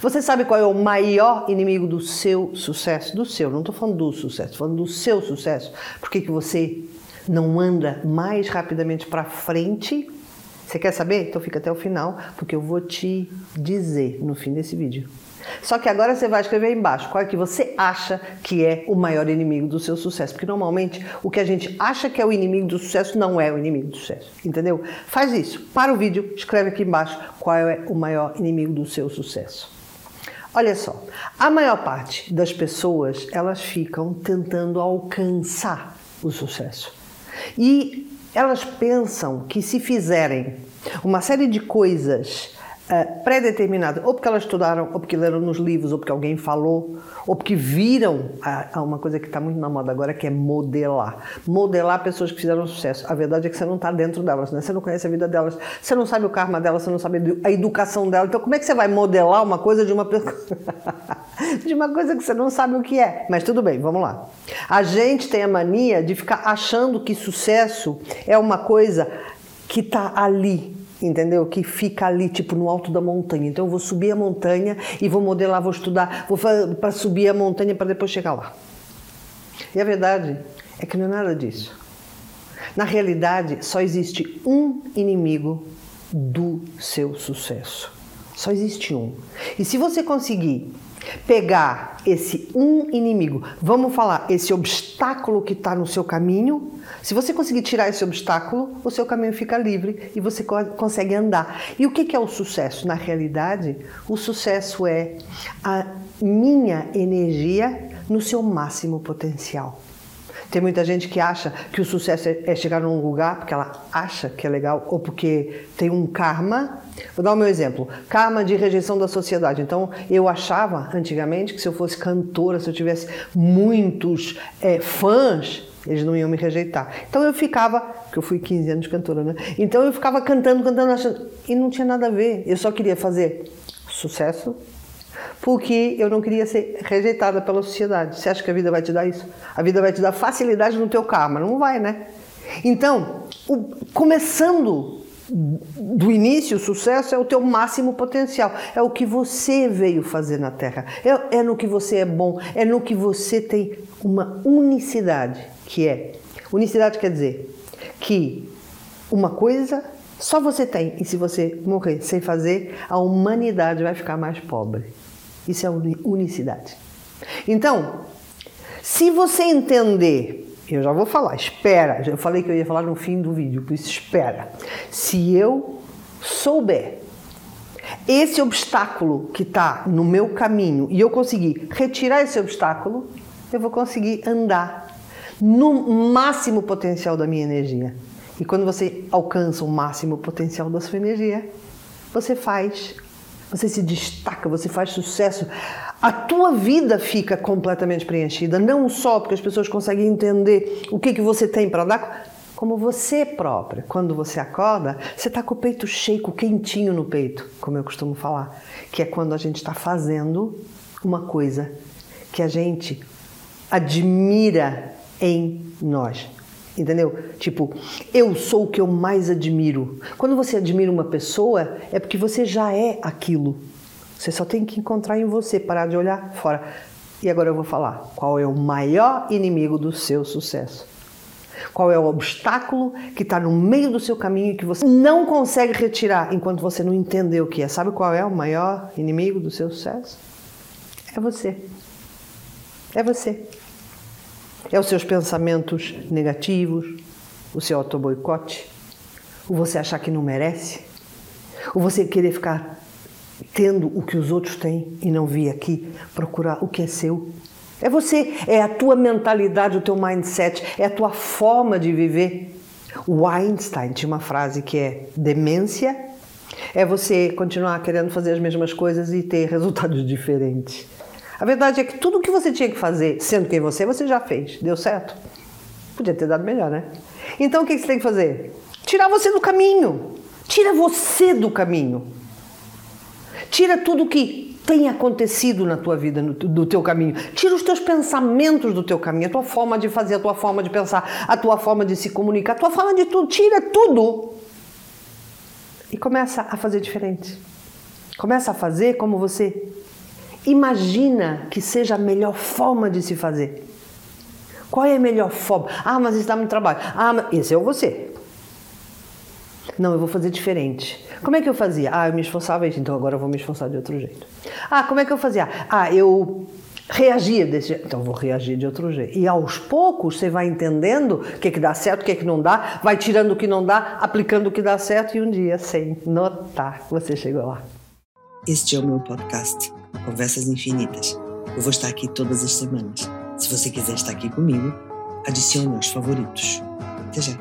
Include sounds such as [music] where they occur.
Você sabe qual é o maior inimigo do seu sucesso? Do seu, não estou falando do sucesso, estou falando do seu sucesso. Por que, que você não anda mais rapidamente para frente? Você quer saber? Então fica até o final, porque eu vou te dizer no fim desse vídeo. Só que agora você vai escrever aí embaixo qual é que você acha que é o maior inimigo do seu sucesso. Porque normalmente o que a gente acha que é o inimigo do sucesso não é o inimigo do sucesso. Entendeu? Faz isso. Para o vídeo, escreve aqui embaixo qual é o maior inimigo do seu sucesso. Olha só, a maior parte das pessoas elas ficam tentando alcançar o sucesso. E elas pensam que se fizerem uma série de coisas uh, pré-determinadas, ou porque elas estudaram, ou porque leram nos livros, ou porque alguém falou, ou porque viram a, uma coisa que está muito na moda agora, que é modelar. Modelar pessoas que fizeram sucesso. A verdade é que você não está dentro delas, né? você não conhece a vida delas, você não sabe o karma delas, você não sabe a educação delas. Então, como é que você vai modelar uma coisa de uma pessoa? [laughs] de uma coisa que você não sabe o que é. Mas tudo bem, vamos lá. A gente tem a mania de ficar achando que sucesso é uma coisa que está ali, entendeu? Que fica ali, tipo, no alto da montanha. Então eu vou subir a montanha e vou modelar, vou estudar, vou para subir a montanha para depois chegar lá. E a verdade é que não é nada disso. Na realidade, só existe um inimigo do seu sucesso. Só existe um. E se você conseguir pegar esse um inimigo, vamos falar, esse obstáculo que está no seu caminho, se você conseguir tirar esse obstáculo, o seu caminho fica livre e você consegue andar. E o que é o sucesso? Na realidade, o sucesso é a minha energia no seu máximo potencial. Tem muita gente que acha que o sucesso é, chegar num lugar porque ela acha que é legal ou porque tem um karma. Vou dar o meu exemplo: karma de rejeição da sociedade. Então, eu achava antigamente que se eu fosse cantora, se eu tivesse muitos é, fãs, eles não iam me rejeitar. Então eu ficava, porque eu fui 15 anos cantora, né? Então eu ficava cantando, cantando, achando. E não tinha nada a ver. Eu só queria fazer sucesso porque eu não queria ser rejeitada pela sociedade. Você acha que a vida vai te dar isso? A vida vai te dar facilidade no teu karma? Não vai, né? Então, o, começando do início, o sucesso é o teu máximo potencial, é o que você veio fazer na Terra, é, é no que você é bom, é no que você tem uma unicidade, que é unicidade quer dizer que uma coisa só você tem e se você morrer sem fazer, a humanidade vai ficar mais pobre. Isso é unicidade. Então, se você entender, eu já vou falar, espera, eu falei que eu ia falar no fim do vídeo, por isso espera. Se eu souber esse obstáculo que está no meu caminho e eu conseguir retirar esse obstáculo, eu vou conseguir andar no máximo potencial da minha energia. E quando você alcança o máximo potencial da sua energia, você faz você se destaca, você faz sucesso, a tua vida fica completamente preenchida, não só porque as pessoas conseguem entender o que, que você tem para dar, como você própria. Quando você acorda, você está com o peito cheio, quentinho no peito, como eu costumo falar, que é quando a gente está fazendo uma coisa que a gente admira em nós. Entendeu? Tipo, eu sou o que eu mais admiro. Quando você admira uma pessoa, é porque você já é aquilo. Você só tem que encontrar em você, parar de olhar fora. E agora eu vou falar qual é o maior inimigo do seu sucesso. Qual é o obstáculo que está no meio do seu caminho e que você não consegue retirar enquanto você não entender o que é? Sabe qual é o maior inimigo do seu sucesso? É você. É você. É os seus pensamentos negativos, o seu auto-boicote, o você achar que não merece, o você querer ficar tendo o que os outros têm e não vir aqui procurar o que é seu. É você, é a tua mentalidade, o teu mindset, é a tua forma de viver. O Einstein tinha uma frase que é demência é você continuar querendo fazer as mesmas coisas e ter [laughs] resultados diferentes. A verdade é que tudo o que você tinha que fazer, sendo quem você é, você já fez. Deu certo? Podia ter dado melhor, né? Então o que você tem que fazer? Tirar você do caminho. Tira você do caminho. Tira tudo que tem acontecido na tua vida, no, do teu caminho. Tira os teus pensamentos do teu caminho, a tua forma de fazer, a tua forma de pensar, a tua forma de se comunicar, a tua forma de tudo. Tira tudo e começa a fazer diferente. Começa a fazer como você Imagina que seja a melhor forma de se fazer. Qual é a melhor forma? Ah, mas isso dá muito trabalho. Ah, mas esse é você. Não, eu vou fazer diferente. Como é que eu fazia? Ah, eu me esforçava então agora eu vou me esforçar de outro jeito. Ah, como é que eu fazia? Ah, eu reagia desse jeito, então eu vou reagir de outro jeito. E aos poucos você vai entendendo o que, é que dá certo, o que, é que não dá, vai tirando o que não dá, aplicando o que dá certo e um dia, sem notar, você chegou lá. Este é o meu podcast, Conversas Infinitas. Eu vou estar aqui todas as semanas. Se você quiser estar aqui comigo, adicione aos favoritos. Até já!